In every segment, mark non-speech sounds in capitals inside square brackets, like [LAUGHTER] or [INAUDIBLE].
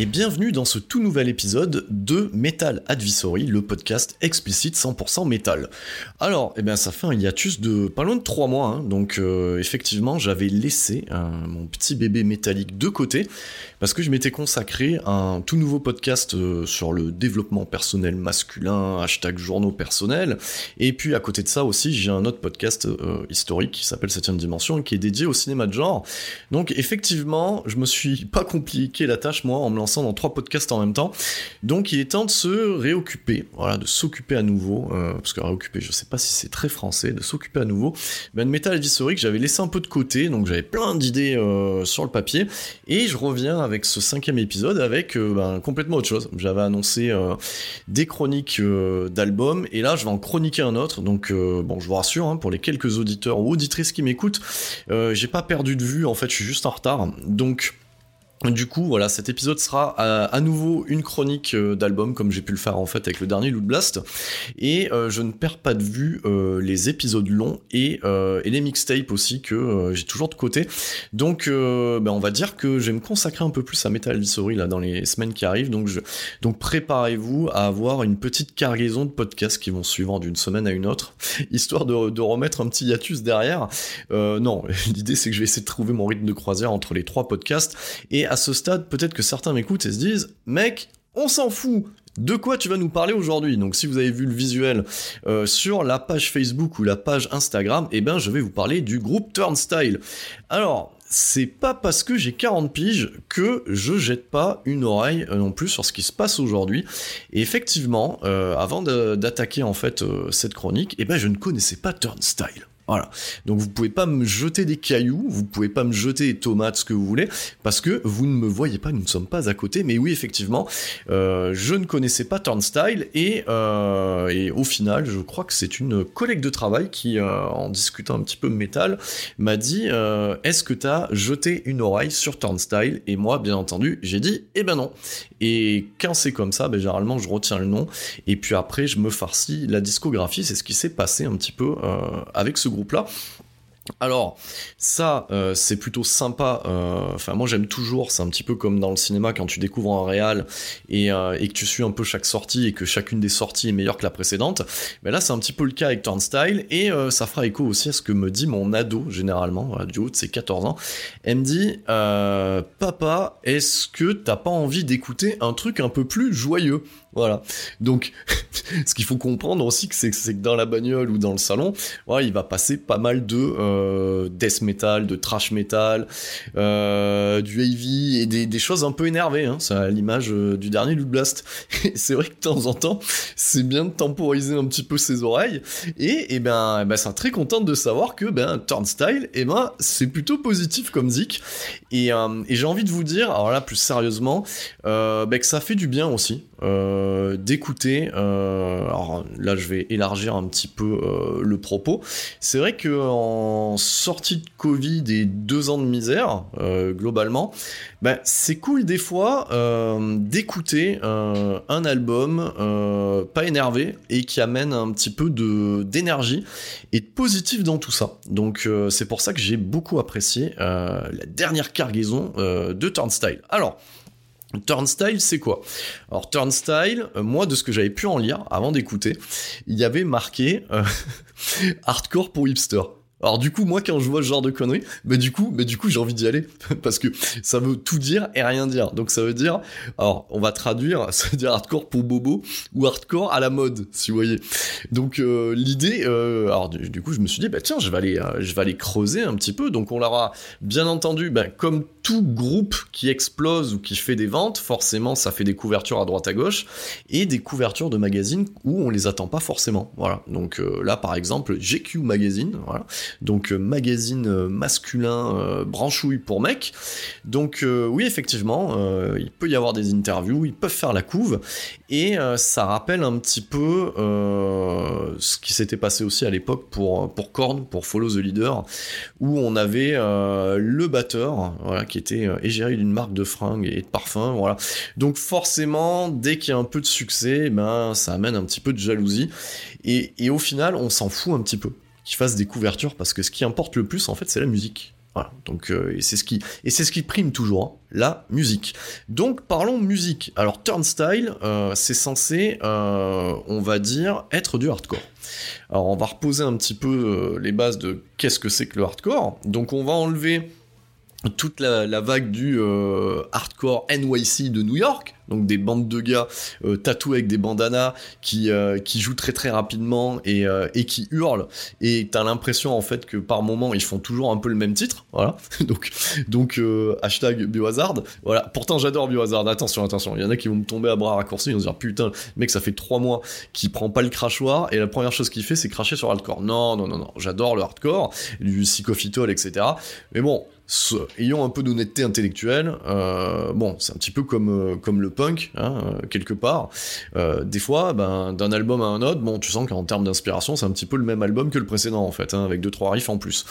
Et bienvenue dans ce tout nouvel épisode de Metal Advisory, le podcast explicite 100% métal. Alors, eh bien, ça fait un hiatus de pas loin de 3 mois, hein. donc euh, effectivement, j'avais laissé euh, mon petit bébé métallique de côté, parce que je m'étais consacré à un tout nouveau podcast euh, sur le développement personnel masculin, hashtag journaux personnels, et puis à côté de ça aussi, j'ai un autre podcast historique qui s'appelle 7ème Dimension, et qui est dédié au cinéma de genre. Donc effectivement, je me suis pas compliqué la tâche, moi, en me lançant dans trois podcasts en même temps. Donc il est temps de se réoccuper, voilà, de s'occuper à nouveau, euh, parce que réoccuper, je sais pas si c'est très français, de s'occuper à nouveau. Ben, de Metal Advisory que j'avais laissé un peu de côté, donc j'avais plein d'idées euh, sur le papier, et je reviens avec ce cinquième épisode avec euh, ben, complètement autre chose. J'avais annoncé des chroniques d'albums, et là je vais en chroniquer un autre, donc bon, je vous rassure, hein, pour les quelques auditeurs ou auditrices qui m'écoutent, j'ai pas perdu de vue, en fait je suis juste en retard, donc... Du coup, voilà, cet épisode sera à, à nouveau une chronique euh, d'album, comme j'ai pu le faire en fait avec le dernier Loot Blast. Et euh, je ne perds pas de vue euh, les épisodes longs et, euh, les mixtapes aussi que euh, j'ai toujours de côté. Donc, euh, ben, on va dire que je vais me consacrer un peu plus à Metal Advisory là dans les semaines qui arrivent. Donc, préparez-vous à avoir une petite cargaison de podcasts qui vont suivre d'une semaine à une autre, [LAUGHS] histoire de, de remettre un petit hiatus derrière. Euh, non, [LAUGHS] l'idée c'est que je vais essayer de trouver mon rythme de croisière entre les trois podcasts et à ce stade, peut-être que certains m'écoutent et se disent, mec, on s'en fout. De quoi tu vas nous parler aujourd'hui? Donc si vous avez vu le visuel euh, sur la page Facebook ou la page Instagram, eh ben je vais vous parler du groupe Turnstile. Alors, c'est pas parce que j'ai 40 piges que je jette pas une oreille euh, non plus sur ce qui se passe aujourd'hui. Et effectivement, euh, avant d'attaquer en fait cette chronique, eh ben je ne connaissais pas Turnstile. Voilà. Donc vous pouvez pas me jeter des cailloux, vous pouvez pas me jeter des tomates, ce que vous voulez, parce que vous ne me voyez pas, nous ne sommes pas à côté. Mais oui, effectivement, euh, je ne connaissais pas Turnstile et, euh, et au final, je crois que c'est une collègue de travail qui, euh, en discutant un petit peu métal, m'a dit Est-ce que t'as jeté une oreille sur Turnstile? Et moi, bien entendu, j'ai dit Eh ben non. Et quand c'est comme ça, ben, généralement, je retiens le nom et puis après, je me farcis la discographie. C'est ce qui s'est passé un petit peu avec ce groupe-là. Alors, ça, euh, c'est plutôt sympa. euh, Enfin, moi, j'aime toujours. C'est un petit peu comme dans le cinéma quand tu découvres un réal et, euh, et que tu suis un peu chaque sortie et que chacune des sorties est meilleure que la précédente. Mais là, c'est un petit peu le cas avec Turnstile et ça fera écho aussi à ce que me dit mon ado généralement, voilà, du haut de ses 14 ans. Elle me dit, papa, est-ce que t'as pas envie d'écouter un truc un peu plus joyeux? Voilà. Donc, [LAUGHS] ce qu'il faut comprendre aussi, c'est que dans la bagnole ou dans le salon, il va passer pas mal de euh, death metal, de trash metal, euh, du heavy et des, choses un peu énervées. Hein. C'est à l'image euh, du dernier Loot Blast. [LAUGHS] Et c'est vrai que de temps en temps, c'est bien de temporiser un petit peu ses oreilles. Et, eh ben, ben, c'est très contente de savoir que ben, Turnstile, eh ben, c'est plutôt positif comme zik. Et, et j'ai envie de vous dire, alors là, plus sérieusement, ben, que ça fait du bien aussi d'écouter. alors là, je vais élargir un petit peu le propos. C'est vrai que en sortie de Covid et deux ans de misère, euh, globalement, ben, c'est cool des fois euh, d'écouter euh, un album pas énervé et qui amène un petit peu de d'énergie et de positif dans tout ça. Donc c'est pour ça que j'ai beaucoup apprécié la dernière cargaison de Turnstile. Alors Turnstile, c'est quoi? Alors Turnstile, euh, moi de ce que j'avais pu en lire avant d'écouter, il y avait marqué [LAUGHS] hardcore pour hipster. Alors du coup, moi, quand je vois ce genre de conneries, mais du coup, mais du coup, j'ai envie d'y aller [LAUGHS] parce que ça veut tout dire et rien dire. Donc ça veut dire, alors on va traduire, [LAUGHS] ça veut dire hardcore pour bobo ou hardcore à la mode, si vous voyez. Donc euh, l'idée, euh, alors du, coup, je me suis dit, bah tiens, je vais aller, euh, je vais aller creuser un petit peu. Donc on l'aura bien entendu, ben, comme tout groupe qui explose ou qui fait des ventes, forcément, ça fait des couvertures à droite à gauche et des couvertures de magazines où on les attend pas forcément. Voilà. Donc là, par exemple, GQ Magazine, voilà donc euh, magazine euh, masculin euh, branchouille pour mecs. Donc oui, effectivement, il peut y avoir des interviews, ils peuvent faire la couve, et ça rappelle un petit peu ce qui s'était passé aussi à l'époque pour, pour Korn, pour Follow the Leader, où on avait le batteur, qui était égérie d'une marque de fringues et de parfums, voilà. Donc forcément, dès qu'il y a un peu de succès, eh ben ça amène un petit peu de jalousie, et, et au final, on s'en fout un petit peu qui fassent des couvertures parce que ce qui importe le plus en fait c'est la musique. Voilà, donc euh, et c'est ce qui prime toujours hein, la musique. Donc parlons musique. Alors Turnstile, euh, c'est censé, euh, on va dire, être du hardcore. Alors on va reposer un petit peu les bases de qu'est-ce que c'est que le hardcore. Donc on va enlever toute la, vague du hardcore NYC de New York, donc des bandes de gars euh, tatoués avec des bandanas qui, euh, qui jouent très très rapidement et, euh, et qui hurlent. Et t'as l'impression en fait que par moment ils font toujours un peu le même titre voilà. [LAUGHS] Donc donc hashtag biohazard. Voilà. Pourtant j'adore biohazard. Attention attention. Il y en a qui vont me tomber à bras raccourcis ils vont se dire putain mec ça fait trois mois qu'il prend pas le crachoir et la première chose qu'il fait c'est cracher sur hardcore. Non non non non. J'adore le hardcore du psychophytol etc mais bon ayons un peu d'honnêteté intellectuelle. Euh, bon, c'est un petit peu comme, comme le punk, hein, euh, quelque part. Euh, des fois, ben, d'un album à un autre, bon, tu sens qu'en termes d'inspiration, c'est un petit peu le même album que le précédent, en fait, hein, avec deux trois riffs en plus.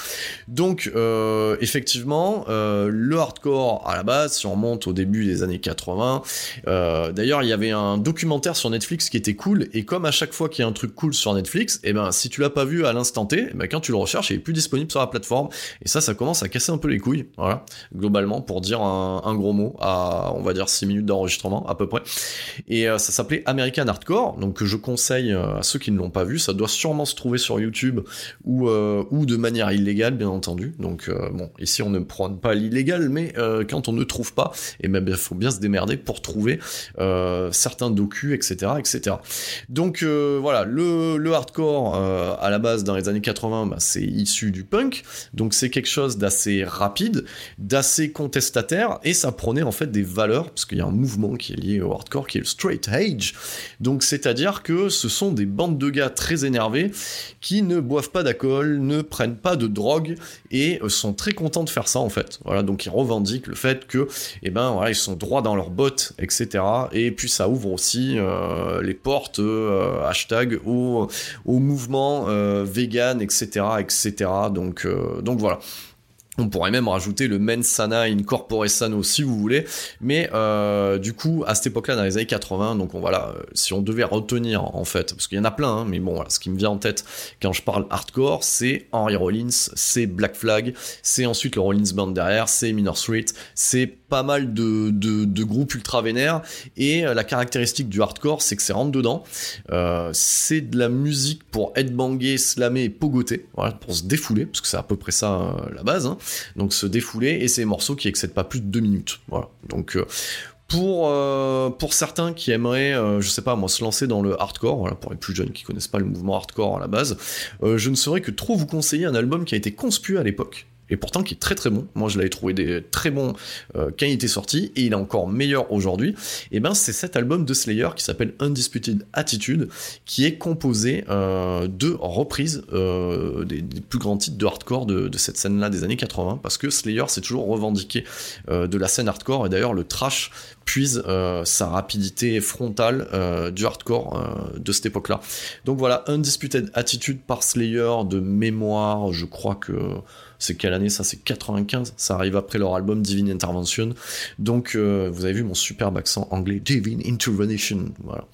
Donc, euh, effectivement, le hardcore à la base, si on remonte au début des années 80, d'ailleurs, il y avait un documentaire sur Netflix qui était cool, et comme à chaque fois qu'il y a un truc cool sur Netflix, et eh ben, si tu l'as pas vu à l'instant T, eh ben, quand tu le recherches, il est plus disponible sur la plateforme, et ça, ça commence à casser un peu les couilles, voilà, globalement, pour dire un, gros mot à, on va dire, 6 minutes d'enregistrement, à peu près. Et euh, ça s'appelait American Hardcore, donc que je conseille euh, à ceux qui ne l'ont pas vu. Ça doit sûrement se trouver sur YouTube ou, euh, ou de manière illégale, bien entendu. Donc bon, ici on ne prône pas l'illégal, mais quand on ne trouve pas, et même il faut bien se démerder pour trouver certains docus, etc., etc. Donc voilà, le, le hardcore à la base dans les années 80, bah, c'est issu du punk, donc c'est quelque chose d'assez rapide, d'assez contestataire, et ça prenait en fait des valeurs, parce qu'il y a un mouvement qui est lié au hardcore, qui est le straight age. Donc c'est-à-dire que ce sont des bandes de gars très énervés qui ne boivent pas d'alcool, ne prennent pas de drogue et euh, sont très contents de faire ça en fait. Voilà, donc ils revendiquent le fait que, eh ben voilà, ils sont droits dans leurs bottes, etc. Et puis ça ouvre aussi euh, les portes, euh, hashtag, au, au mouvement vegan, etc., etc. Donc, donc voilà. On pourrait même rajouter le mens sana in sano si vous voulez, mais euh, du coup à cette époque-là dans les années 80, donc on, voilà, euh, si on devait retenir en fait, parce qu'il y en a plein, hein, mais bon ce qui me vient en tête quand je parle hardcore, c'est Henry Rollins, c'est Black Flag, c'est ensuite le Rollins Band derrière, c'est Minor Street, c'est pas mal de, de, groupes ultra vénères et euh, la caractéristique du hardcore c'est que c'est rentre dedans. Euh, c'est de la musique pour headbanger, slammer et pogoter voilà, pour se défouler parce que c'est à peu près ça euh, la base hein. donc se défouler et c'est des morceaux qui excèdent pas plus de deux minutes. Voilà. Donc pour, certains qui aimeraient, je sais pas moi, se lancer dans le hardcore, pour les plus jeunes qui connaissent pas le mouvement hardcore à la base, je ne saurais que trop vous conseiller un album qui a été conspué à l'époque, et pourtant qui est très très bon. Moi, je l'avais trouvé des très bons euh, quand il était sorti, et il est encore meilleur aujourd'hui. Et ben, c'est cet album de Slayer qui s'appelle Undisputed Attitude, qui est composé euh, de reprises euh, des, plus grands titres de hardcore de, cette scène-là des années 80, parce que Slayer s'est toujours revendiqué de la scène hardcore, et d'ailleurs le trash puise sa rapidité frontale du hardcore de cette époque-là. Donc voilà, Undisputed Attitude par Slayer de mémoire, je crois que c'est quelle année ça? C'est 95. Ça arrive après leur album Divine Intervention. Donc, euh, vous avez vu mon superbe accent anglais, Divine Intervention. Voilà.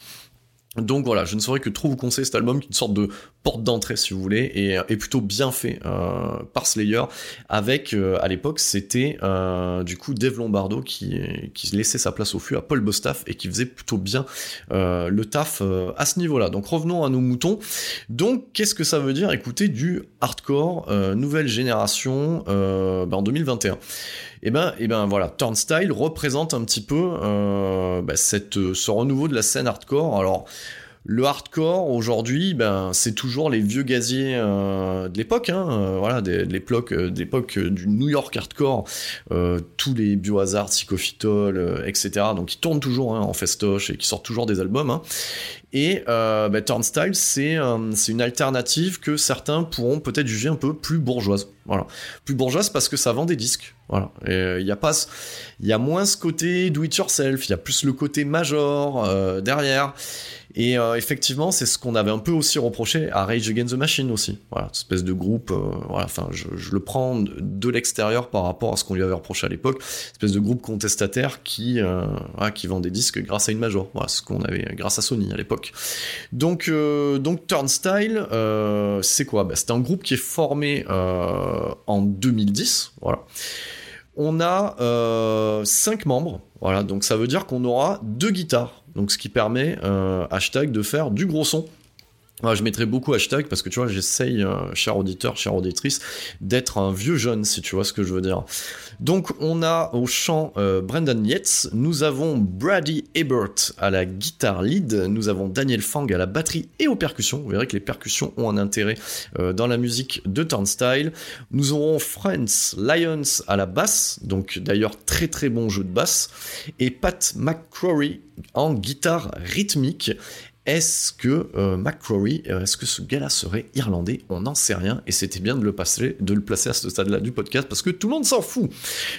Donc voilà, je ne saurais que trop vous conseiller cet album, qui est une sorte de porte d'entrée si vous voulez, et, est plutôt bien fait euh, par Slayer. Avec, euh, à l'époque, c'était euh, du coup Dave Lombardo qui, qui laissait sa place au fût à Paul Bostaff et qui faisait plutôt bien le taf à ce niveau-là. Donc revenons à nos moutons. Donc qu'est-ce que ça veut dire? Écoutez, du hardcore, nouvelle génération ben, en 2021 et eh ben, et eh ben voilà, Turnstile représente un petit peu euh, bah, cette, ce renouveau de la scène hardcore. Alors, le hardcore aujourd'hui, ben c'est toujours les vieux gaziers euh, de l'époque, hein, euh, voilà, de, l'époque, l'époque du New York hardcore, tous les biohazards, psychophytol, etc. Donc ils tournent toujours hein, en festoche et qui sortent toujours des albums. Hein. Et ben, Turnstile, c'est une alternative que certains pourront peut-être juger un peu plus bourgeoise. Voilà, plus bourgeoise parce que ça vend des disques. Voilà. Il euh, y a pas, il y a moins ce côté do it yourself, il y a plus le côté major euh, derrière. Et euh, effectivement, c'est ce qu'on avait un peu aussi reproché à Rage Against the Machine aussi. Voilà, espèce de groupe. voilà, enfin, je, le prends de l'extérieur par rapport à ce qu'on lui avait reproché à l'époque. Espèce de groupe contestataire qui, qui vend des disques grâce à une major. Voilà, ce qu'on avait grâce à Sony à l'époque. Donc, donc Turnstile, c'est quoi? Bah, C'est un groupe qui est formé en 2010. Voilà on a euh, 5 membres. Voilà, donc ça veut dire qu'on aura deux guitares. Donc ce qui permet, euh, hashtag, de faire du gros son je mettrai beaucoup hashtag parce que tu vois, j'essaye, euh, cher auditeur, chère auditrice, d'être un vieux jeune, si tu vois ce que je veux dire. Donc, on a au chant euh, Brendan Yates, nous avons Brady Ebert à la guitare lead, nous avons Daniel Fang à la batterie et aux percussions. Vous verrez que les percussions ont un intérêt euh, dans la musique de Turnstile. Nous aurons Friends Lions à la basse, donc d'ailleurs très très bon jeu de basse, et Pat McCrory en guitare rythmique. Est-ce que euh, McCrory, euh, est-ce que ce gars-là serait irlandais? On n'en sait rien et c'était bien de le, passer, placer à ce stade-là du podcast parce que tout le monde s'en fout.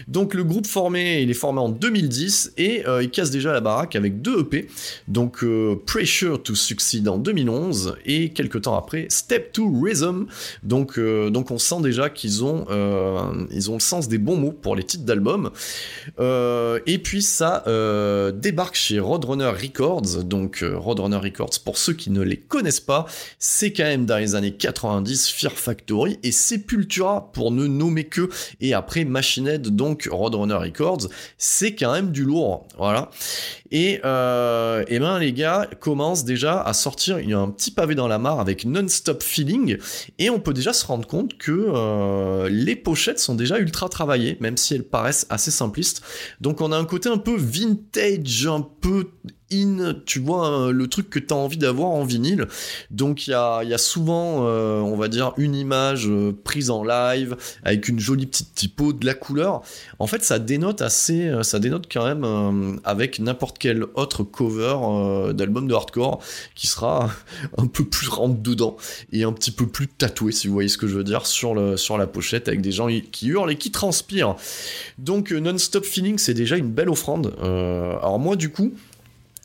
Donc le groupe formé, il est formé en 2010 et euh, il casse déjà la baraque avec deux EP. Donc Pressure to Succeed en 2011 et quelques temps après Step to Rhythm. Donc, on sent déjà qu'ils ont, ont le sens des bons mots pour les titres d'albums. et puis ça débarque chez Roadrunner Records. Donc Roadrunner Records pour ceux qui ne les connaissent pas, c'est quand même dans les années 90 Fear Factory et Sepultura pour ne nommer que, et après Machine Head, donc Roadrunner Records, c'est quand même du lourd, voilà. Et, euh, ben les gars commencent déjà à sortir, il y a un petit pavé dans la mare avec Non-Stop Feeling, et on peut déjà se rendre compte que euh, les pochettes sont déjà ultra travaillées, même si elles paraissent assez simplistes. Donc on a un côté un peu vintage, un peu in, tu vois, le truc que tu as envie d'avoir en vinyle. Donc il y a, souvent, euh, on va dire, une image euh, prise en live avec une jolie petite typo, de la couleur. En fait, ça dénote assez, ça dénote quand même avec n'importe quel autre cover d'album de hardcore qui sera [LAUGHS] un peu plus rentre dedans et un petit peu plus tatoué, si vous voyez ce que je veux dire, sur, sur la pochette avec des gens qui hurlent et qui transpirent. Donc Non-Stop Feeling, c'est déjà une belle offrande. alors moi, du coup,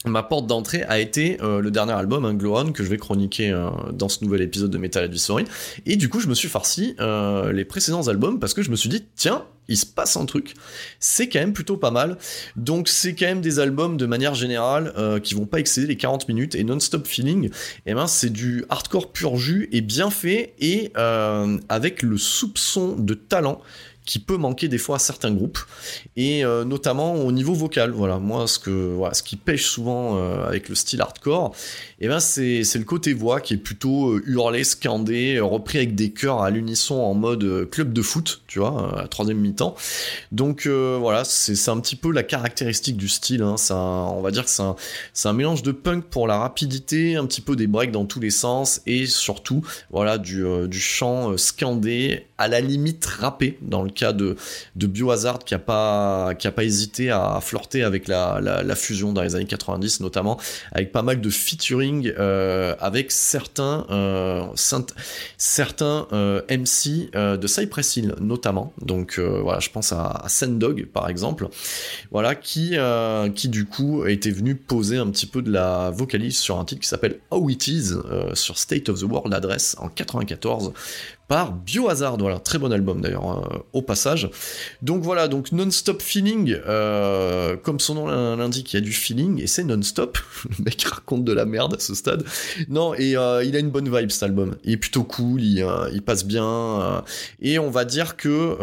ma porte d'entrée a été euh, le dernier album, hein, que je vais chroniquer euh, dans ce nouvel épisode de Metal Advisory. Et du coup, je me suis farci euh, les précédents albums parce que je me suis dit, tiens, il se passe un truc. C'est quand même plutôt pas mal. Donc, c'est quand même des albums de manière générale qui vont pas excéder les 40 minutes. Et Non-Stop Feeling, eh ben, c'est du hardcore pur jus et bien fait et avec le soupçon de talent qui peut manquer des fois à certains groupes et euh, notamment au niveau vocal voilà moi ce que ce qui pêche souvent euh, avec le style hardcore et eh ben c'est le côté voix qui est plutôt euh, hurlé scandé repris avec des chœurs à l'unisson en mode club de foot tu vois à troisième mi-temps donc voilà c'est un petit peu la caractéristique du style hein. on va dire que c'est un, un mélange de punk pour la rapidité un petit peu des breaks dans tous les sens et surtout voilà du, du chant scandé à la limite rappé dans le cas de, de Biohazard qui a pas, qui a pas hésité à flirter avec la, la, fusion dans les années 90 notamment, avec pas mal de featuring euh, avec certains, euh, certains euh, MC de Cypress Hill notamment. Donc voilà, je pense à, à Sendog par exemple, voilà qui, qui du coup était venu poser un petit peu de la vocalise sur un titre qui s'appelle How It Is sur State of the World Address en 94 Biohazard. Voilà, très bon album d'ailleurs, hein, au passage. Donc voilà, donc Non-Stop Feeling, euh, comme son nom l'indique, il y a du feeling et c'est non-stop. [LAUGHS] Le mec raconte de la merde à ce stade. Non, et euh, il a une bonne vibe cet album. Il est plutôt cool, il, euh, passe bien. et on va dire que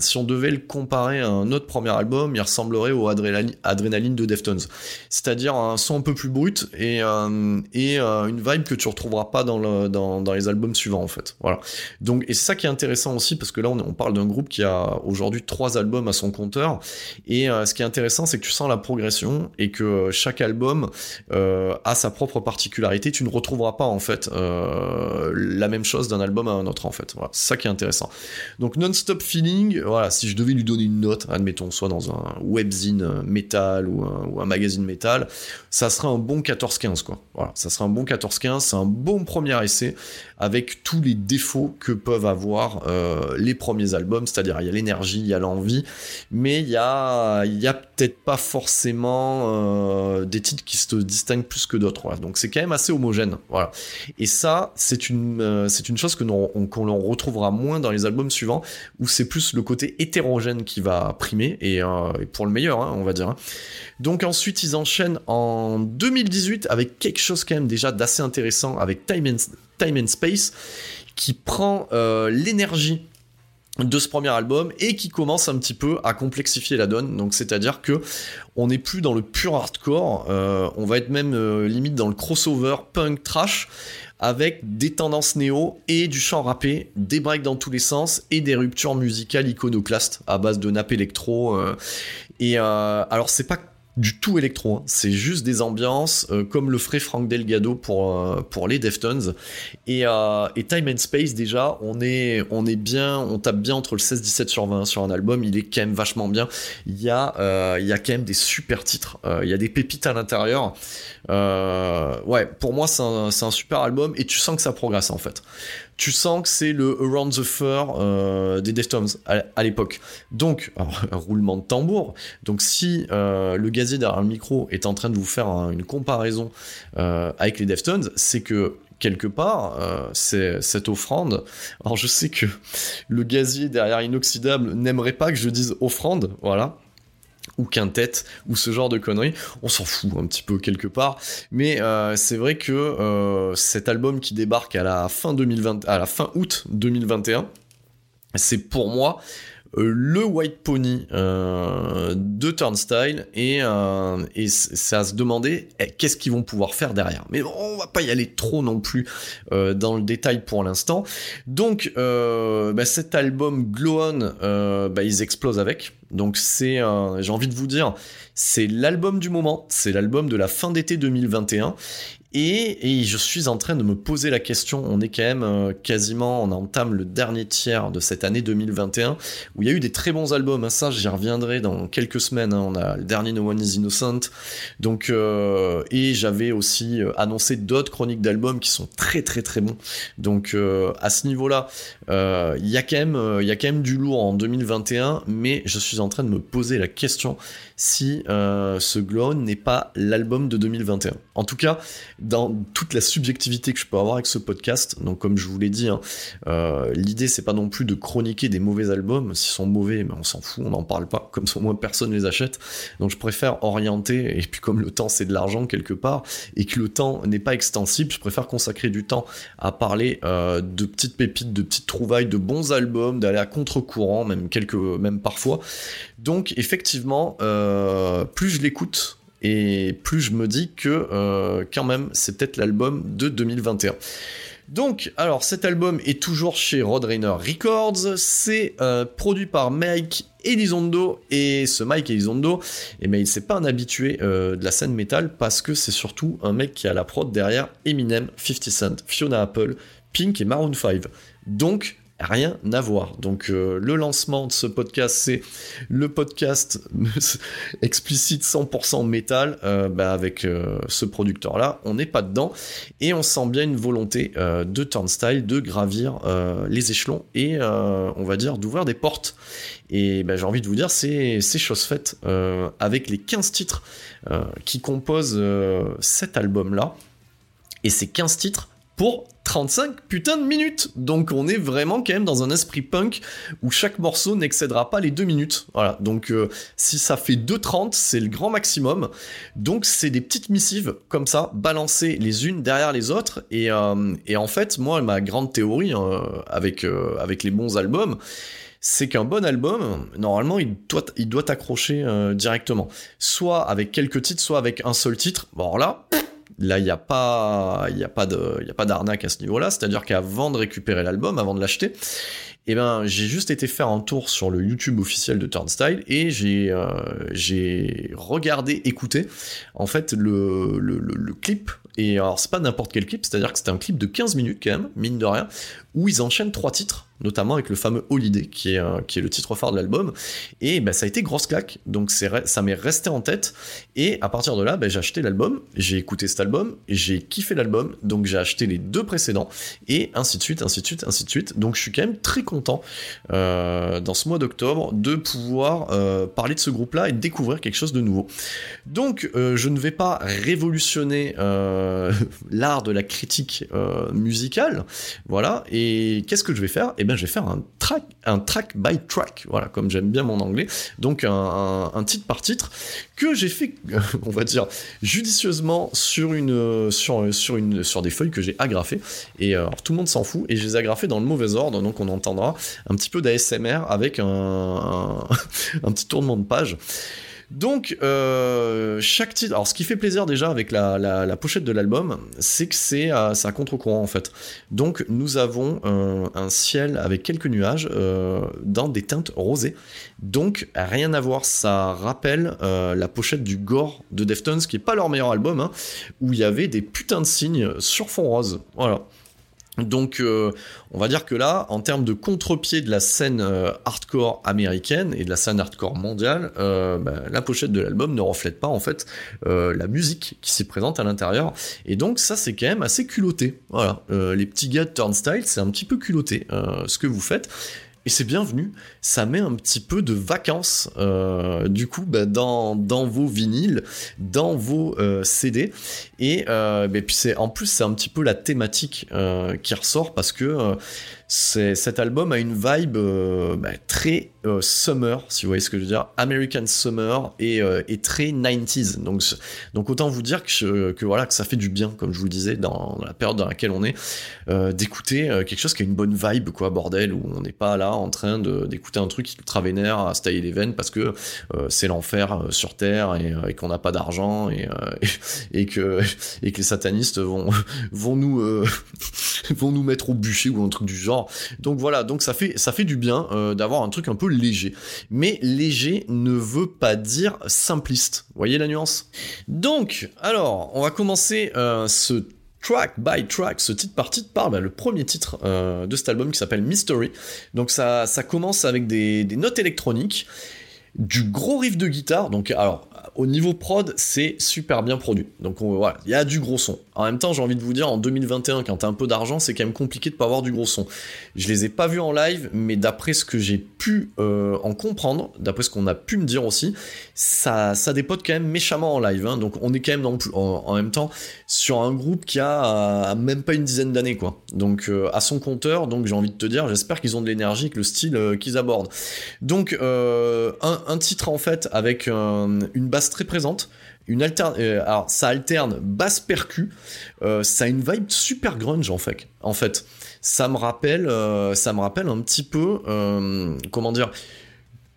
si on devait le comparer à un autre premier album, il ressemblerait au Adrenaline, de Deftones. C'est-à-dire un son un peu plus brut et, une vibe que tu retrouveras pas dans les albums suivants en fait. Voilà. Donc, et c'est ça qui est intéressant aussi, parce que là, on, parle d'un groupe qui a aujourd'hui trois albums à son compteur. Et euh, ce qui est intéressant, c'est que tu sens la progression et que euh, chaque album euh, a sa propre particularité. Tu ne retrouveras pas, en fait, la même chose d'un album à un autre, en fait. Voilà, c'est ça qui est intéressant. Donc, Non-Stop Feeling, voilà, si je devais lui donner une note, admettons, soit dans un webzine métal ou un, ou un magazine métal, ça serait un bon 14-15, quoi. Voilà, ça serait un bon 14-15, c'est un bon premier essai avec tous les défauts que peuvent avoir euh, les premiers albums, c'est-à-dire il y a l'énergie, il y a l'envie, mais il y a, il y a peut-être pas forcément euh, des titres qui se distinguent plus que d'autres. Donc c'est quand même assez homogène. Et ça, c'est une, euh, c'est une chose que l'on retrouvera moins dans les albums suivants, où c'est plus le côté hétérogène qui va primer, et, pour le meilleur, hein, on va dire. Hein. Donc ensuite, ils enchaînent en 2018 avec quelque chose quand même déjà d'assez intéressant, avec Time and, Time and Space, qui prend euh, l'énergie de ce premier album et qui commence un petit peu à complexifier la donne. Donc c'est-à-dire que on n'est plus dans le pur hardcore, euh, on va être même euh, limite dans le crossover punk trash avec des tendances néo et du chant rappé, des breaks dans tous les sens et des ruptures musicales iconoclastes à base de nappe électro. et alors c'est pas du tout électro. Hein. C'est juste des ambiances euh, comme le ferait Frank Delgado pour, euh, pour les Deftones. Et, euh, et, Time and Space, déjà, on est, on est bien, on tape bien entre le 16-17 sur 20 sur un album. Il est quand même vachement bien. Il y a, il y a quand même des super titres. il y a des pépites à l'intérieur. ouais, pour moi, c'est un, un super album et tu sens que ça progresse en fait tu sens que c'est le Around the Fur euh, des Deftones à, l'époque. Donc, [LAUGHS] roulement de tambour. Donc, si euh, le gazier derrière le micro est en train de vous faire une comparaison euh, avec les Deftones, c'est que quelque part, c'est cette offrande. Alors, je sais que le gazier derrière Inoxydable n'aimerait pas que je dise offrande, voilà ou quintette ou ce genre de conneries. On s'en fout un petit peu quelque part, mais euh, c'est vrai que euh, cet album qui débarque à la fin 2020, à la fin août 2021, c'est pour moi le White Pony de Turnstile et, et c'est à se demander eh, qu'est-ce qu'ils vont pouvoir faire derrière. Mais on va pas y aller trop non plus dans le détail pour l'instant. Donc bah, cet album Glow On, bah, ils explosent avec. Donc c'est, j'ai envie de vous dire, c'est l'album du moment, c'est l'album de la fin d'été 2021. Et, je suis en train de me poser la question, on est quand même euh, quasiment, on entame le dernier tiers de cette année 2021, où il y a eu des très bons albums, hein. ça j'y reviendrai dans quelques semaines, hein. on a le dernier No One Is Innocent, donc, euh, et j'avais aussi euh, annoncé d'autres chroniques d'albums qui sont très très très bons, donc à ce niveau-là, il y, il y a quand même du lourd en 2021, mais je suis en train de me poser la question si ce Glow n'est pas l'album de 2021. En tout cas, dans toute la subjectivité que je peux avoir avec ce podcast. Donc, comme je vous l'ai dit, hein, euh, l'idée c'est pas non plus de chroniquer des mauvais albums. S'ils sont mauvais, mais on s'en fout, on n'en parle pas. Comme ça, au moins personne les achète. Donc, je préfère orienter. Et puis, comme le temps c'est de l'argent quelque part et que le temps n'est pas extensible, je préfère consacrer du temps à parler euh, de petites pépites, de petites trouvailles, de bons albums, d'aller à contre-courant, même même parfois. Donc, effectivement, euh, plus je l'écoute et plus je me dis que euh, quand même c'est peut-être l'album de 2021. Donc, alors cet album est toujours chez Roadrunner Records, c'est euh, produit par Mike Elizondo, et ce Mike Elizondo, eh ben, il pas un habitué de la scène métal parce que c'est surtout un mec qui a la prod derrière Eminem, 50 Cent, Fiona Apple, Pink et Maroon 5. Donc, rien à voir. Donc euh, le lancement de ce podcast, c'est le podcast [LAUGHS] explicite 100% métal euh, bah, avec euh, ce producteur-là. On n'est pas dedans et on sent bien une volonté de Turnstile de gravir les échelons et on va dire d'ouvrir des portes. Et bah, j'ai envie de vous dire, c'est chose faite avec les 15 titres qui composent cet album-là. Et ces 15 titres pour 35 putains de minutes. Donc on est vraiment quand même dans un esprit punk où chaque morceau n'excédera pas les 2 minutes. Voilà, donc euh, si ça fait 2.30, c'est le grand maximum. Donc c'est des petites missives comme ça, balancées les unes derrière les autres. Et, euh, et en fait, moi, ma grande théorie hein, avec, euh, avec les bons albums, c'est qu'un bon album, normalement, il doit, il doit t'accrocher directement. Soit avec quelques titres, soit avec un seul titre. Bon, alors là, Là, il n'y a pas, il pas pas d'arnaque à ce niveau-là. C'est-à-dire qu'avant de récupérer l'album, avant de l'acheter, eh ben, j'ai juste été faire un tour sur le YouTube officiel de Turnstile et j'ai, euh, regardé, écouté, en fait, le, le, le clip. Et alors, c'est pas n'importe quel clip, c'est-à-dire que c'était un clip de 15 minutes quand même, mine de rien, où ils enchaînent trois titres notamment avec le fameux Holiday, qui est, euh, qui est le titre phare de l'album. Et bah, ça a été grosse claque, donc ça m'est resté en tête. Et à partir de là, bah, j'ai acheté l'album, j'ai écouté cet album, j'ai kiffé l'album, donc j'ai acheté les deux précédents, et ainsi de suite, ainsi de suite, ainsi de suite. Donc je suis quand même très content euh, dans ce mois d'octobre de pouvoir euh, parler de ce groupe-là et découvrir quelque chose de nouveau. Donc je ne vais pas révolutionner [LAUGHS] l'art de la critique musicale, voilà. Qu'est-ce que je vais faire? Eh bien je vais faire un track, un track by track, voilà, comme j'aime bien mon anglais, donc un, titre par titre que j'ai fait, [LAUGHS] on va dire, judicieusement sur une, sur, une, sur des feuilles que j'ai agrafées. Et alors, tout le monde s'en fout, et je les ai dans le mauvais ordre, donc on entendra un petit peu d'ASMR avec un, [LAUGHS] un petit tournement de page. Donc, euh, chaque titre. Alors, ce qui fait plaisir déjà avec la, pochette de l'album, c'est que c'est à, contre-courant en fait. Donc, nous avons un, ciel avec quelques nuages euh, dans des teintes rosées. Donc, rien à voir. Ça rappelle euh, la pochette du Gore de Deftones, qui est pas leur meilleur album, hein, où il y avait des putains de signes sur fond rose. Voilà. Donc euh, on va dire que là, en termes de contre-pied de la scène euh, hardcore américaine et de la scène hardcore mondiale, euh, bah, la pochette de l'album ne reflète pas en fait la musique qui s'y présente à l'intérieur. Et donc ça c'est quand même assez culotté. Voilà, les petits gars de Turnstile, c'est un petit peu culotté ce que vous faites et c'est bienvenu. Ça met un petit peu de vacances, euh, du coup, bah, dans, dans vos vinyles, dans vos euh, CD. Et, euh, bah, puis c'est en plus, c'est un petit peu la thématique qui ressort parce que cet album a une vibe euh, bah, très euh, summer, si vous voyez ce que je veux dire, American Summer et, euh, très 90s. Donc, autant vous dire que, voilà ça fait du bien, comme je vous le disais, dans, la période dans laquelle on est, d'écouter quelque chose qui a une bonne vibe, quoi, bordel, où on n'est pas là en train d'écouter un truc qui ultra vénère à se les veines parce que c'est l'enfer sur Terre et, qu'on n'a pas d'argent [LAUGHS] et, que, les satanistes vont, vont, nous, [LAUGHS] vont nous mettre au bûcher ou un truc du genre donc voilà, donc ça fait, ça fait du bien euh, d'avoir un truc un peu léger. Mais léger ne veut pas dire simpliste. Voyez la nuance? Donc, alors, on va commencer euh, ce track by track, ce titre par titre par bah, le premier titre euh, de cet album qui s'appelle Mystery. Donc ça, commence avec des, notes électroniques du gros riff de guitare. Donc, au niveau prod, c'est super bien produit. Donc voilà, il y a du gros son. En même temps, j'ai envie de vous dire, en 2021, quand t'as un peu d'argent, c'est quand même compliqué de pas avoir du gros son. Je les ai pas vus en live, mais d'après ce que j'ai pu euh, en comprendre, d'après ce qu'on a pu me dire aussi, ça, ça dépote quand même méchamment en live. Hein. Donc on est quand même en, même temps sur un groupe qui a même pas une dizaine d'années, quoi. Donc euh, à son compteur, donc j'ai envie de te dire, j'espère qu'ils ont de l'énergie, que le style euh, qu'ils abordent. Donc un, un, titre en fait avec une basse très présente. Une euh, ça alterne basse percu, euh, ça a une vibe super grunge en fait. En fait, ça me rappelle, euh, ça me rappelle un petit peu, comment dire,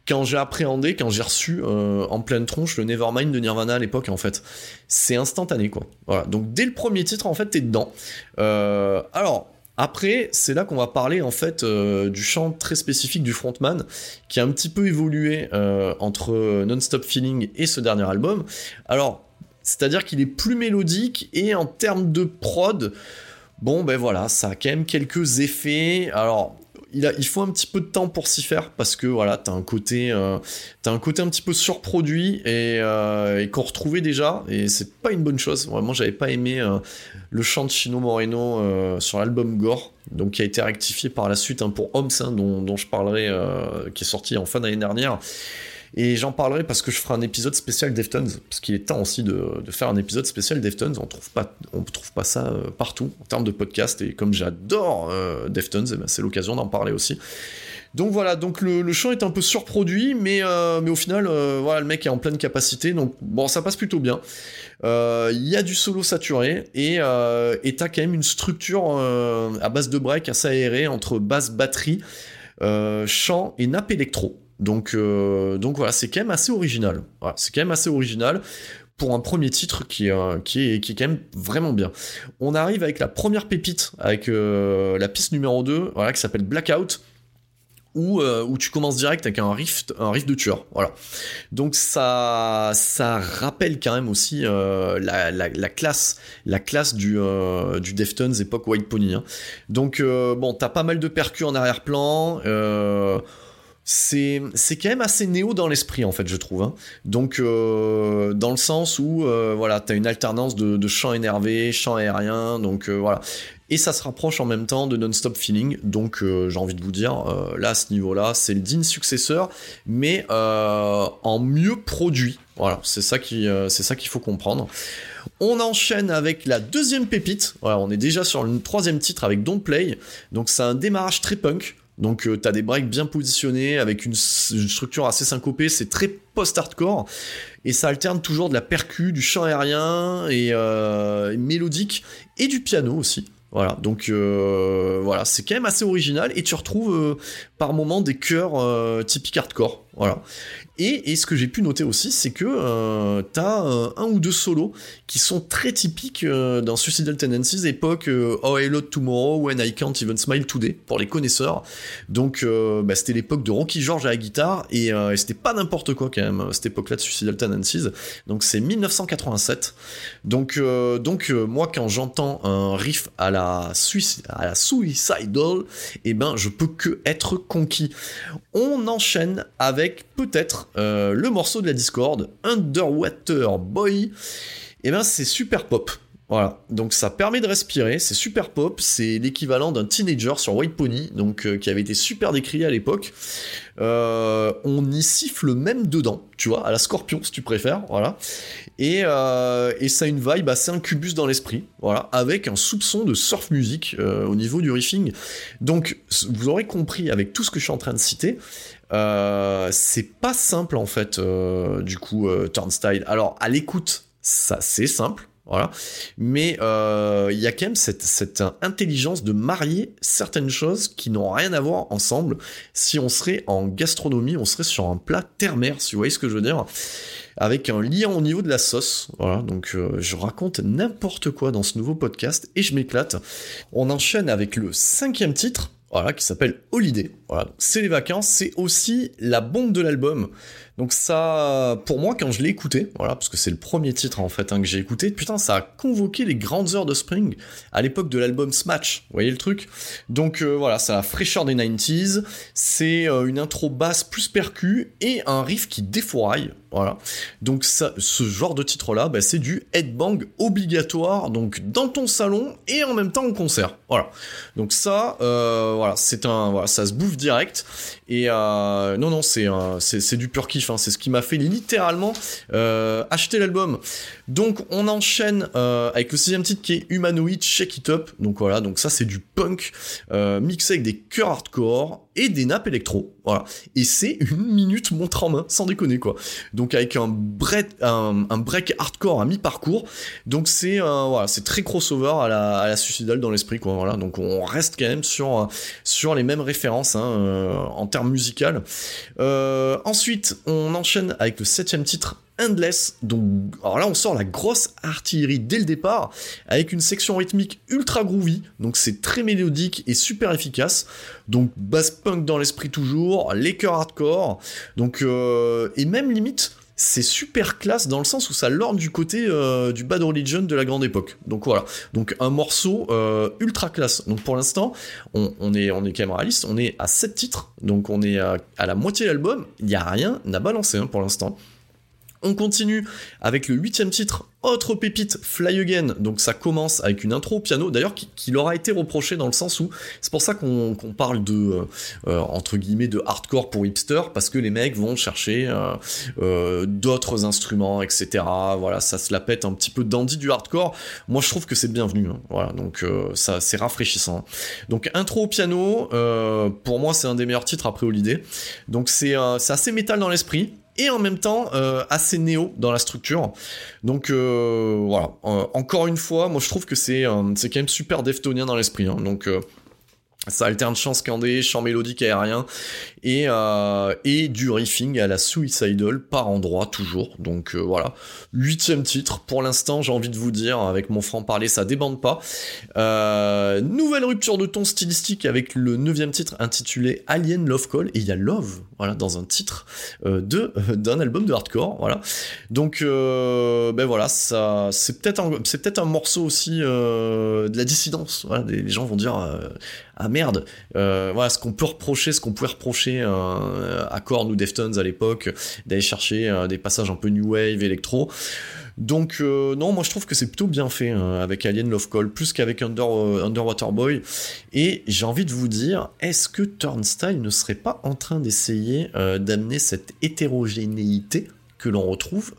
quand j'ai appréhendé, quand j'ai reçu en pleine tronche le Nevermind de Nirvana à l'époque, en fait, c'est instantané quoi. Voilà. Donc dès le premier titre, en fait, t'es dedans. alors après, c'est là qu'on va parler en fait euh, du chant très spécifique du frontman, qui a un petit peu évolué euh, entre Non-Stop Feeling et ce dernier album. Alors, c'est-à-dire qu'il est plus mélodique et en termes de prod, bon ben voilà, ça a quand même quelques effets. Alors, il, faut un petit peu de temps pour s'y faire parce que voilà, t'as un côté, euh, un côté un petit peu surproduit et, euh, qu'on retrouvait déjà et c'est pas une bonne chose. Vraiment, j'avais pas aimé euh, le chant de Chino Moreno sur l'album Gore, donc qui a été rectifié par la suite hein, pour Homs, hein, dont, je parlerai, qui est sorti en fin d'année dernière Et j'en parlerai parce que je ferai un épisode spécial Deftones, parce qu'il est temps aussi de, faire un épisode spécial Deftones. On trouve pas, on trouve pas ça euh, partout en termes de podcast. Et comme j'adore euh, eh ben, c'est l'occasion d'en parler aussi. Donc voilà, donc le, chant est un peu surproduit, mais, euh, mais au final, voilà, le mec est en pleine capacité, donc bon, ça passe plutôt bien. Il y a du solo saturé et t'as quand même une structure à base de break assez aérée entre basse, batterie, chant et nappe électro. Donc, euh, donc voilà, c'est quand même assez original. c'est quand même assez original pour un premier titre qui, euh, qui, est, qui est quand même vraiment bien. On arrive avec la première pépite, avec euh, la piste numéro 2, voilà, qui s'appelle Blackout. Où, où, tu commences direct avec un riff, un riff de tueur. Voilà. Donc ça, ça rappelle quand même aussi la, la, classe, la classe du, du Deftones époque White Pony. Hein. Donc bon, t'as pas mal de percus en arrière-plan c'est c'est quand même assez néo dans l'esprit en fait je trouve hein. donc euh, dans le sens où euh, voilà t'as une alternance de, de chants énervés chants aériens donc euh, voilà. Et ça se rapproche en même temps de Non-Stop Feeling. Donc j'ai envie de vous dire là à ce niveau là c'est le digne successeur mais en mieux produit. Voilà c'est ça qui c'est ça qu'il faut comprendre. On enchaîne avec la deuxième pépite. Voilà on est déjà sur le troisième titre avec Don't Play. Donc c'est un démarrage très punk donc euh, t'as des breaks bien positionnés avec une, structure assez syncopée, c'est très post-hardcore et ça alterne toujours de la percu, du chant aérien et, euh, mélodique et du piano aussi. Voilà, donc euh, voilà, c'est quand même assez original et tu retrouves par moments des chœurs typiques hardcore. Voilà. Et, ce que j'ai pu noter aussi, c'est que euh, t'as euh, un ou deux solos qui sont très typiques euh, dans Suicidal Tendencies, époque Oh Hello Tomorrow, When I Can't Even Smile Today, pour les connaisseurs. Donc bah, c'était l'époque de Rocky George à la guitare, et, c'était pas n'importe quoi quand même, cette époque-là de Suicidal Tendencies. Donc c'est 1987. Donc, donc moi quand j'entends un riff à la, à la Suicidal, eh ben je peux que être conquis. On enchaîne avec peut-être euh, le morceau de la Discord, Underwater Boy, et eh ben c'est super pop. Voilà, donc ça permet de respirer, c'est super pop, c'est l'équivalent d'un teenager sur White Pony, donc euh, qui avait été super décrié à l'époque. Euh, on y siffle même dedans, tu vois, à la Scorpion si tu préfères, voilà. Et, et ça a une vibe assez incubus dans l'esprit, voilà, avec un soupçon de surf music au niveau du riffing. Donc vous aurez compris avec tout ce que je suis en train de citer, euh, c'est pas simple en fait, euh, du coup, euh, Turnstile. Alors à l'écoute, ça c'est simple, voilà. Mais il y a quand même cette, cette, intelligence de marier certaines choses qui n'ont rien à voir ensemble. Si on serait en gastronomie, on serait sur un plat terre-mer, si vous voyez ce que je veux dire. Avec un lien au niveau de la sauce. Voilà, donc je raconte n'importe quoi dans ce nouveau podcast et je m'éclate. On enchaîne avec le cinquième titre voilà, qui s'appelle Holiday. Voilà, c'est les vacances, c'est aussi la bombe de l'album. Donc ça, pour moi, quand je l'ai écouté, voilà, parce que c'est le premier titre en fait hein, que j'ai écouté, putain, ça a convoqué les grandes heures de Spring à l'époque de l'album Smash. Vous voyez le truc? Donc euh, voilà, ça a la fraîcheur des 90s, c'est euh, une intro basse plus percu et un riff qui défouraille. Voilà. Donc ça, ce genre de titre-là, bah, c'est du headbang obligatoire, donc dans ton salon et en même temps en concert. Voilà. Donc ça, euh, voilà, c'est un, voilà, ça se bouffe direct. Et euh, non, non, c'est c'est du pur kiff. Hein. C'est ce qui m'a fait littéralement euh, acheter l'album. Donc on enchaîne euh, avec le sixième titre qui est Humanoid Shake It Up. Donc voilà, donc ça c'est du punk euh, mixé avec des chœurs hardcore et des nappes électro. Voilà. Et c'est une minute montre en main, sans déconner quoi. Donc avec un break, un, break hardcore à mi-parcours. Donc c'est voilà, c'est très crossover à la, à la suicidale dans l'esprit quoi. Voilà. Donc on reste quand même sur sur les mêmes références hein, euh, en termes musical. Euh, ensuite, on enchaîne avec le septième titre Endless. Donc, alors là, on sort la grosse artillerie dès le départ, avec une section rythmique ultra groovy. Donc, c'est très mélodique et super efficace. Donc, bass punk dans l'esprit toujours, les chœurs hardcore. Donc, euh, et même limite, c'est super classe dans le sens où ça lorne du côté euh, du Bad Religion de la grande époque. Donc voilà, donc un morceau euh, ultra classe. Donc pour l'instant, on, est, on est quand même réaliste, on est à 7 titres, donc on est à, la moitié de l'album, il n'y a rien à balancer hein, pour l'instant. On continue avec le huitième titre, autre pépite, Fly Again. Donc ça commence avec une intro au piano, d'ailleurs qui, leur a été reproché dans le sens où c'est pour ça qu'on parle de euh, euh, entre guillemets de hardcore pour hipster parce que les mecs vont chercher euh, d'autres instruments, etc. Voilà, ça se la pète un petit peu dandy du hardcore. Moi je trouve que c'est bienvenu. Hein. Voilà, donc ça c'est rafraîchissant. Donc intro au piano, pour moi c'est un des meilleurs titres après Holiday. Donc c'est assez métal dans l'esprit et en même temps euh, assez néo dans la structure. Donc euh, voilà, euh, encore une fois, moi je trouve que c'est quand même super deftonien dans l'esprit. Hein. donc ça alterne chant scandé, chant mélodique aérien et, euh, et du riffing à la Suicidal par endroit toujours. Donc euh, voilà, huitième titre pour l'instant, j'ai envie de vous dire, avec mon franc-parler, ça débande pas. Euh, nouvelle rupture de ton stylistique avec le neuvième titre intitulé Alien Love Call, et il y a Love, voilà, dans un titre d'un album de hardcore, voilà. Donc ben voilà, c'est peut-être un, morceau aussi de la dissidence. Les gens vont dire ah merde, voilà ce qu'on peut reprocher, ce qu'on pouvait reprocher euh, à Korn ou Deftones à l'époque, d'aller chercher euh, des passages un peu new wave, électro. Donc euh, non, moi je trouve que c'est plutôt bien fait avec Alien Love Call, plus qu'avec Underwater Boy. Et j'ai envie de vous dire, est-ce que Turnstile ne serait pas en train d'essayer d'amener cette hétérogénéité que l'on retrouve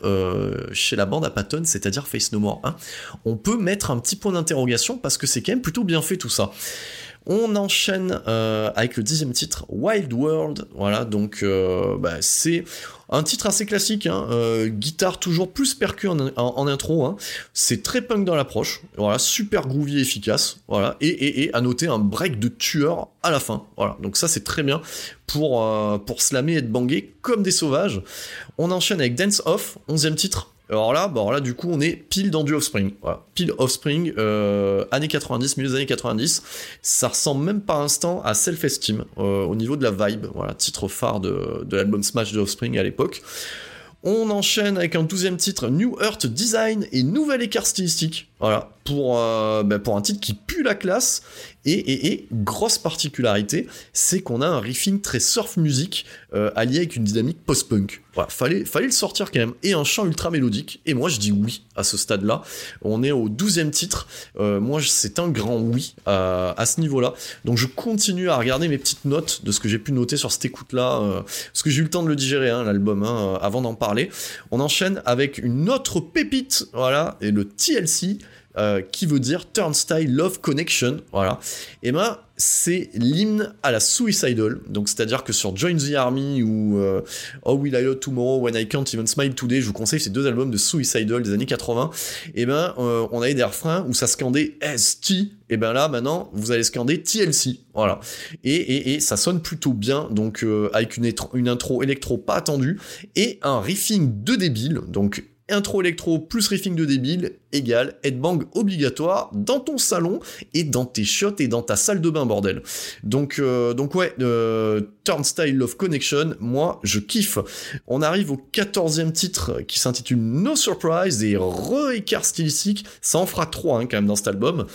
chez la bande à Patton, c'est-à-dire Face No More 1 On peut mettre un petit point d'interrogation parce que c'est quand même plutôt bien fait tout ça. On enchaîne euh, avec le dixième titre, Wild World. Voilà, donc euh, bah, c'est un titre assez classique, hein, euh, guitare toujours plus percu en, intro. Hein. C'est très punk dans l'approche. Voilà, super groovy, efficace. Voilà, et, et, à noter un break de tueur à la fin. Voilà, donc ça c'est très bien pour pour slammer et être bangé comme des sauvages. On enchaîne avec Dance Off, onzième titre. Alors là, du coup, on est pile dans du Offspring. Pile Offspring, euh, années 90, milieu des années 90. Ça ressemble même par instant à Self-Esteem euh, au niveau de la vibe. Voilà, titre phare de, de l'album Smash de Offspring à l'époque. On enchaîne avec un douzième titre, New Earth Design et nouvel écart stylistique. Voilà, pour, euh, ben, pour un titre qui pue la classe. Et, grosse particularité, c'est qu'on a un riffing très surf music euh, allié avec une dynamique post-punk. Voilà, fallait, fallait le sortir quand même. Et un chant ultra mélodique. Et moi, je dis oui à ce stade-là. On est au douzième titre. Euh, moi, c'est un grand oui à, ce niveau-là. Donc, je continue à regarder mes petites notes de ce que j'ai pu noter sur cette écoute-là. parce que j'ai eu le temps de le digérer, hein, l'album, hein, avant d'en parler. On enchaîne avec une autre pépite. Voilà, et le TLC. Euh, qui veut dire Turnstile Love Connection, voilà. Et ben c'est l'hymne à la suicidal, donc c'est-à-dire que sur Join the Army ou euh, Oh Will I Love Tomorrow When I Can't Even Smile Today, je vous conseille ces deux albums de suicidal des années 80. Et ben euh, on avait des refrains où ça scandait ST, et ben là maintenant vous allez scander TLC, voilà. Et, et, ça sonne plutôt bien, donc avec une intro électro pas attendue et un riffing de débile, donc intro électro plus riffing de débile égale headbang obligatoire dans ton salon et dans tes chiottes et dans ta salle de bain bordel. Donc euh, donc ouais, euh, Turnstile Love Connection, moi je kiffe. On arrive au 14e titre qui s'intitule No Surprise et re-écart stylistique, ça en fera 3 hein, quand même dans cet album.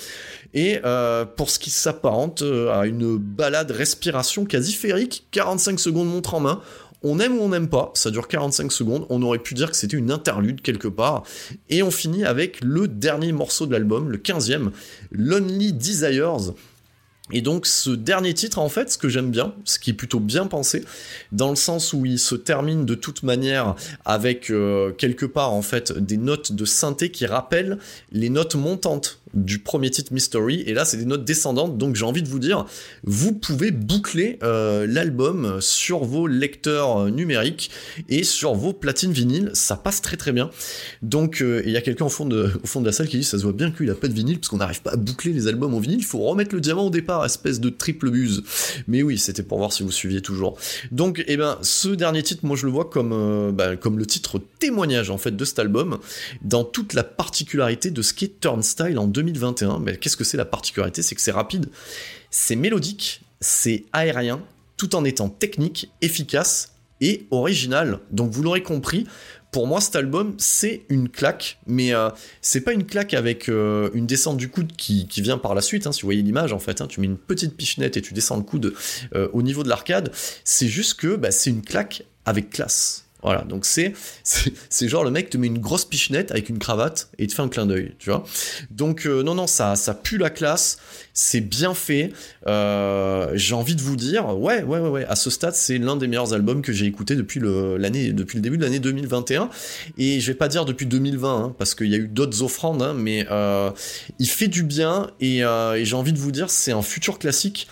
Et euh, pour ce qui s'apparente à une balade respiration quasi féerique, 45 secondes montre en main, on aime ou on n'aime pas, ça dure 45 secondes, on aurait pu dire que c'était une interlude quelque part, et on finit avec le dernier morceau de l'album, le 15e, Lonely Desires, et donc ce dernier titre, en fait, ce que j'aime bien, ce qui est plutôt bien pensé, dans le sens où il se termine de toute manière avec euh, quelque part en fait des notes de synthé qui rappellent les notes montantes du premier titre Mystery, et là c'est des notes descendantes, donc j'ai envie de vous dire, vous pouvez boucler euh, l'album sur vos lecteurs euh, numériques et sur vos platines vinyles, ça passe très très bien. Donc il y a quelqu'un au, fond de, au fond de la salle qui dit ça se voit bien qu'il a pas de vinyle parce qu'on n'arrive pas à boucler les albums en vinyle, il faut remettre le diamant au départ, espèce de triple buse. Mais oui, c'était pour voir si vous suiviez toujours. Donc eh ben ce dernier titre, moi je le vois comme, euh, bah, comme le titre témoignage en fait de cet album, dans toute la particularité de ce qu'est Turnstile en 2021. Mais qu'est-ce que c'est la particularité? C'est que c'est rapide, c'est mélodique, c'est aérien, tout en étant technique, efficace et original. Donc vous l'aurez compris, pour moi, cet album, c'est une claque, mais euh, c'est pas une claque avec euh, une descente du coude qui, vient par la suite. Hein, si vous voyez l'image, en fait, hein, tu mets une petite pichenette et tu descends le coude au niveau de l'arcade. C'est juste que bah, c'est une claque avec classe. Voilà, donc c'est c'est genre le mec te met une grosse pichenette avec une cravate et te fait un clin d'œil, tu vois. Donc euh, non non ça ça pue la classe, c'est bien fait. Euh, j'ai envie de vous dire, ouais ouais ouais ouais, à ce stade c'est l'un des meilleurs albums que j'ai écouté depuis le l'année depuis le début de l'année 2021 et je vais pas dire depuis 2020 hein, parce qu'il y a eu d'autres offrandes, hein, mais euh, il fait du bien et, et j'ai envie de vous dire c'est un futur classique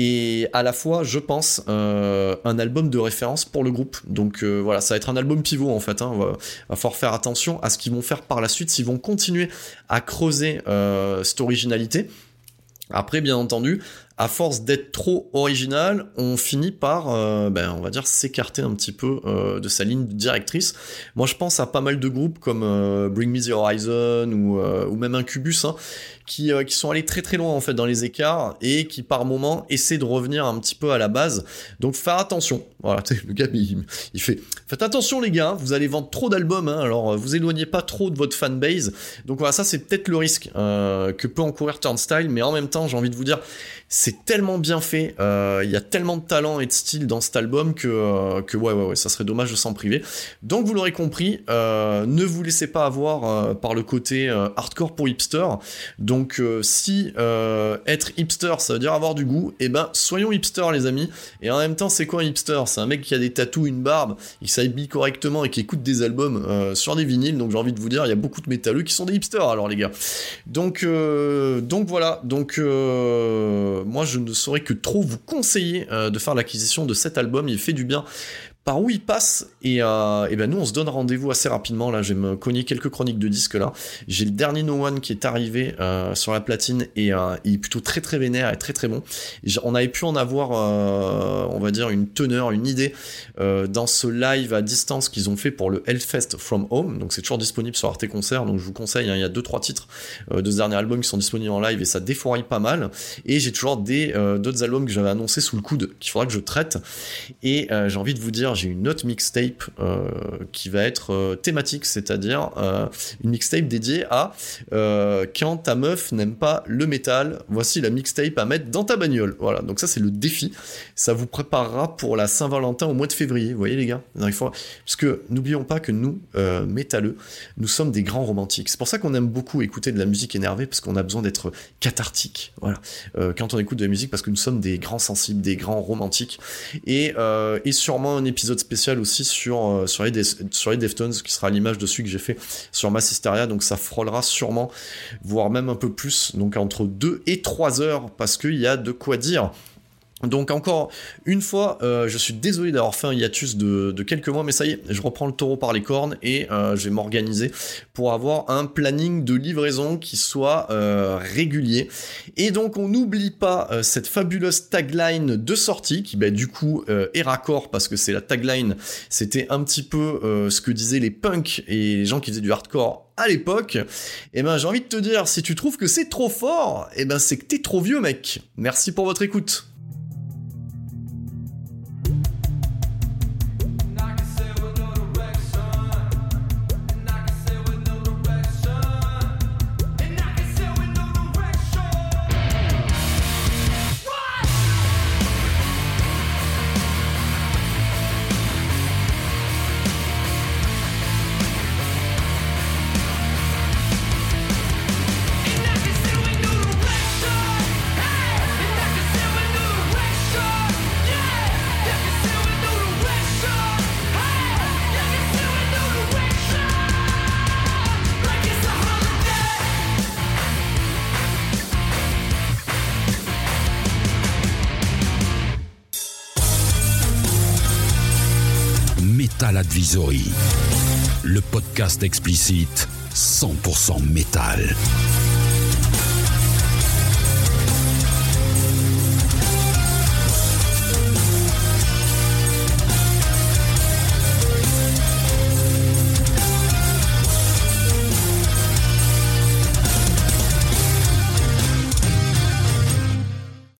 et à la fois, je pense, euh, un album de référence pour le groupe. Donc euh, voilà, ça va être un album pivot en fait. Hein. Va, va falloir faire attention à ce qu'ils vont faire par la suite, s'ils vont continuer à creuser euh, cette originalité. Après, bien entendu, à force d'être trop original, on finit par, euh, ben, on va dire, s'écarter un petit peu euh, de sa ligne directrice. Moi, je pense à pas mal de groupes comme euh, Bring Me the Horizon ou, même Incubus, hein, qui, qui sont allés très très loin en fait dans les écarts et qui par moment essaient de revenir un petit peu à la base. Donc, faire attention. Voilà, [LAUGHS] le gars, il, il, fait, faites attention les gars, vous allez vendre trop d'albums, hein, alors vous éloignez pas trop de votre fanbase. Donc voilà, ça c'est peut-être le risque que peut encourir Turnstile, mais en même temps, j'ai envie de vous dire, c'est tellement bien fait, euh, il y a tellement de talent et de style dans cet album que, euh, que ouais, ouais, ouais, ça serait dommage de s'en priver. Donc vous l'aurez compris, euh, ne vous laissez pas avoir par le côté hardcore pour hipster. Donc si être hipster, ça veut dire avoir du goût, et eh ben soyons hipster les amis. Et en même temps, c'est quoi un hipster? C'est un mec qui a des tatous, une barbe, il s'habille correctement et qui écoute des albums sur des vinyles. Donc j'ai envie de vous dire, il y a beaucoup de métalleux qui sont des hipsters alors les gars. Donc, donc voilà, donc moi je ne saurais que trop vous conseiller euh, de faire l'acquisition de cet album, il fait du bien par où il passe. Et, euh, et, ben nous, on se donne rendez-vous assez rapidement. Là, je vais me cogner quelques chroniques de disques là. J'ai le dernier No One qui est arrivé euh, sur la platine et euh, il est plutôt très très vénère et très très bon. on avait pu en avoir, on va dire, une teneur, une idée dans ce live à distance qu'ils ont fait pour le Hellfest From Home. Donc c'est toujours disponible sur Arte Concert. Donc je vous conseille, hein, il y a deux trois titres de ce dernier album qui sont disponibles en live et ça défouraille pas mal. Et j'ai toujours des d'autres albums que j'avais annoncé sous le coude qu'il faudra que je traite. Et j'ai envie de vous dire, j'ai une autre mixtape euh, qui va être euh, thématique, c'est-à-dire euh, une mixtape dédiée à quand ta meuf n'aime pas le métal, voici la mixtape à mettre dans ta bagnole. Voilà, donc ça c'est le défi. Ça vous préparera pour la Saint-Valentin au mois de février, voyez les gars? Parce que n'oublions pas que nous, métalleux, nous sommes des grands romantiques. C'est pour ça qu'on aime beaucoup écouter de la musique énervée, parce qu'on a besoin d'être cathartique. Voilà, quand on écoute de la musique, parce que nous sommes des grands sensibles, des grands romantiques. Et, et sûrement un épisode spécial aussi sur, euh, sur, les, sur les Deftones, qui sera l'image de celui que j'ai fait sur Massisteria, donc ça frôlera sûrement, voire même un peu plus, donc entre 2 et 3 heures, parce qu'il y a de quoi dire. Donc encore une fois, euh, je suis désolé d'avoir fait un hiatus de, quelques mois, mais ça y est, je reprends le taureau par les cornes et euh, je vais m'organiser pour avoir un planning de livraison qui soit euh, régulier. Et donc on n'oublie pas cette fabuleuse tagline de sortie qui bah, du coup est raccord parce que c'est la tagline, c'était un petit peu ce que disaient les punks et les gens qui faisaient du hardcore à l'époque, et eh ben j'ai envie de te dire, si tu trouves que c'est trop fort, eh ben c'est que t'es trop vieux mec. Merci pour votre écoute. Le podcast explicite 100% métal.